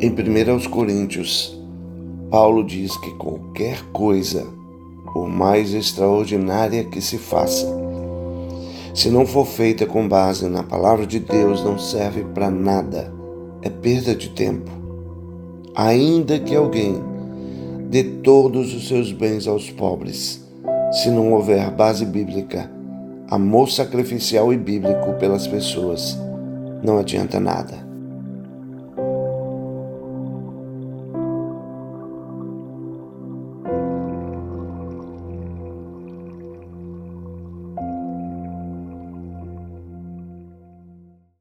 Em 1 Coríntios, Paulo diz que qualquer coisa, por mais extraordinária que se faça, se não for feita com base na palavra de Deus, não serve para nada, é perda de tempo. Ainda que alguém dê todos os seus bens aos pobres, se não houver base bíblica, amor sacrificial e bíblico pelas pessoas, não adianta nada.